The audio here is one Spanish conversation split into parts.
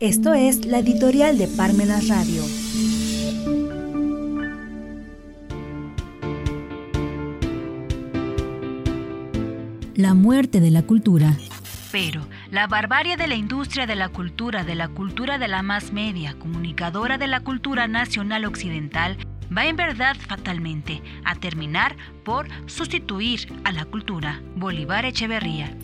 Esto es la editorial de Parmenas Radio. La muerte de la cultura. Pero la barbarie de la industria de la cultura, de la cultura de la más media, comunicadora de la cultura nacional occidental, va en verdad fatalmente a terminar por sustituir a la cultura. Bolívar Echeverría.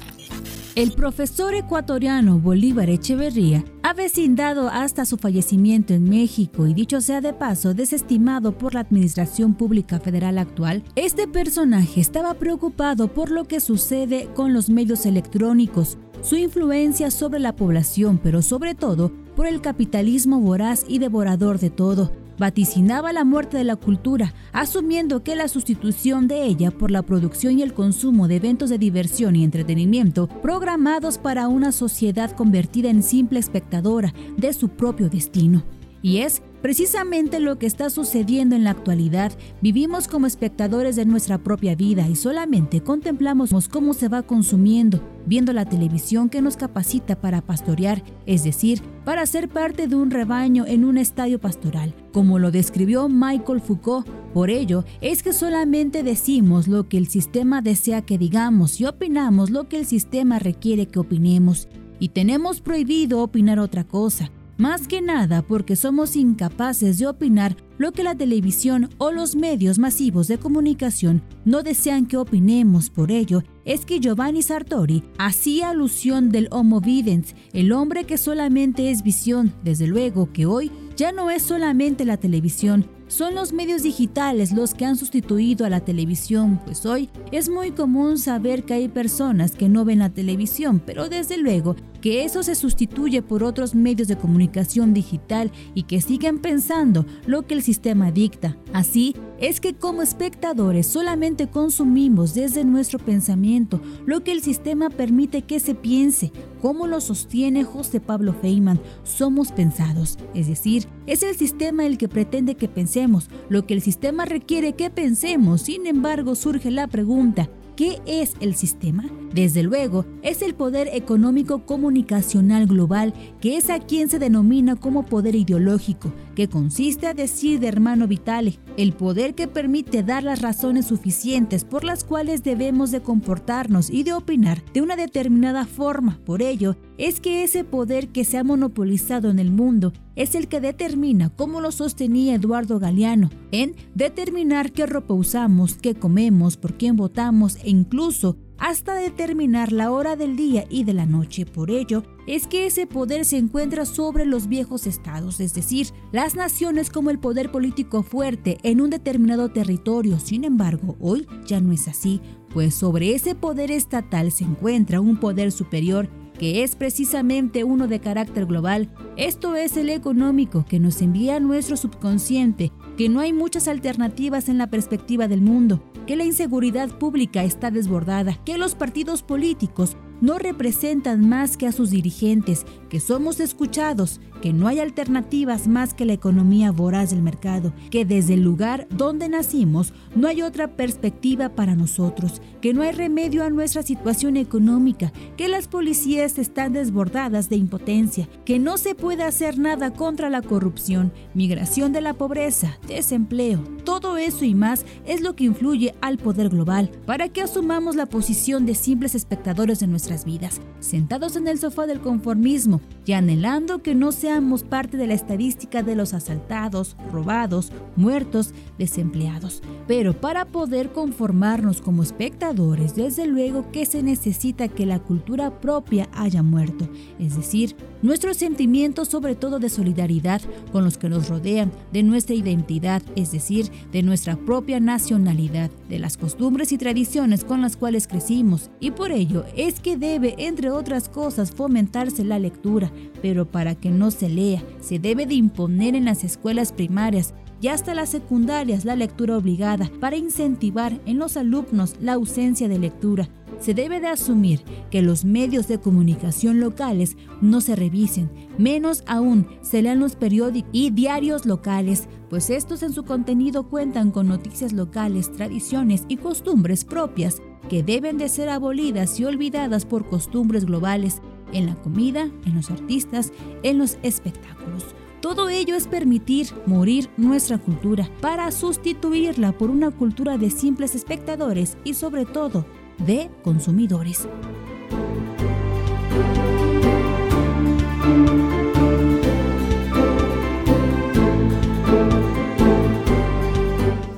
El profesor ecuatoriano Bolívar Echeverría ha vecindado hasta su fallecimiento en México y dicho sea de paso, desestimado por la Administración Pública Federal actual, este personaje estaba preocupado por lo que sucede con los medios electrónicos, su influencia sobre la población, pero sobre todo por el capitalismo voraz y devorador de todo, vaticinaba la muerte de la cultura, asumiendo que la sustitución de ella por la producción y el consumo de eventos de diversión y entretenimiento programados para una sociedad convertida en simple espectadora de su propio destino. Y es precisamente lo que está sucediendo en la actualidad. Vivimos como espectadores de nuestra propia vida y solamente contemplamos cómo se va consumiendo, viendo la televisión que nos capacita para pastorear, es decir, para ser parte de un rebaño en un estadio pastoral, como lo describió Michael Foucault. Por ello, es que solamente decimos lo que el sistema desea que digamos y opinamos lo que el sistema requiere que opinemos. Y tenemos prohibido opinar otra cosa. Más que nada porque somos incapaces de opinar lo que la televisión o los medios masivos de comunicación no desean que opinemos. Por ello, es que Giovanni Sartori hacía alusión del Homo Videns, el hombre que solamente es visión. Desde luego que hoy ya no es solamente la televisión, son los medios digitales los que han sustituido a la televisión, pues hoy es muy común saber que hay personas que no ven la televisión, pero desde luego que eso se sustituye por otros medios de comunicación digital y que siguen pensando lo que el sistema dicta. Así es que como espectadores solamente consumimos desde nuestro pensamiento lo que el sistema permite que se piense, como lo sostiene José Pablo Feynman, somos pensados, es decir, es el sistema el que pretende que pensemos, lo que el sistema requiere que pensemos, sin embargo surge la pregunta, ¿Qué es el sistema? Desde luego, es el poder económico comunicacional global, que es a quien se denomina como poder ideológico, que consiste a decir de hermano Vitale, el poder que permite dar las razones suficientes por las cuales debemos de comportarnos y de opinar de una determinada forma. Por ello, es que ese poder que se ha monopolizado en el mundo es el que determina, como lo sostenía Eduardo Galeano, en determinar qué ropa usamos, qué comemos, por quién votamos e incluso hasta determinar la hora del día y de la noche. Por ello, es que ese poder se encuentra sobre los viejos estados, es decir, las naciones como el poder político fuerte en un determinado territorio. Sin embargo, hoy ya no es así, pues sobre ese poder estatal se encuentra un poder superior que es precisamente uno de carácter global. Esto es el económico que nos envía a nuestro subconsciente, que no hay muchas alternativas en la perspectiva del mundo, que la inseguridad pública está desbordada, que los partidos políticos no representan más que a sus dirigentes, que somos escuchados, que no hay alternativas más que la economía voraz del mercado, que desde el lugar donde nacimos no hay otra perspectiva para nosotros, que no hay remedio a nuestra situación económica, que las policías están desbordadas de impotencia, que no se puede hacer nada contra la corrupción, migración de la pobreza, desempleo. Todo eso y más es lo que influye al poder global para que asumamos la posición de simples espectadores de nuestras vidas, sentados en el sofá del conformismo y anhelando que no seamos parte de la estadística de los asaltados, robados, muertos, desempleados. Pero para poder conformarnos como espectadores, desde luego que se necesita que la cultura propia haya muerto, es decir, nuestros sentimientos sobre todo de solidaridad con los que nos rodean, de nuestra identidad, es decir, de nuestra propia nacionalidad, de las costumbres y tradiciones con las cuales crecimos, y por ello es que debe, entre otras cosas, fomentarse la lectura, pero para que no se lea, se debe de imponer en las escuelas primarias y hasta las secundarias la lectura obligada para incentivar en los alumnos la ausencia de lectura. Se debe de asumir que los medios de comunicación locales no se revisen, menos aún se lean los periódicos y diarios locales, pues estos en su contenido cuentan con noticias locales, tradiciones y costumbres propias que deben de ser abolidas y olvidadas por costumbres globales en la comida, en los artistas, en los espectáculos. Todo ello es permitir morir nuestra cultura para sustituirla por una cultura de simples espectadores y sobre todo de consumidores.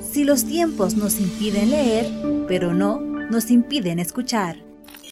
Si los tiempos nos impiden leer, pero no nos impiden escuchar.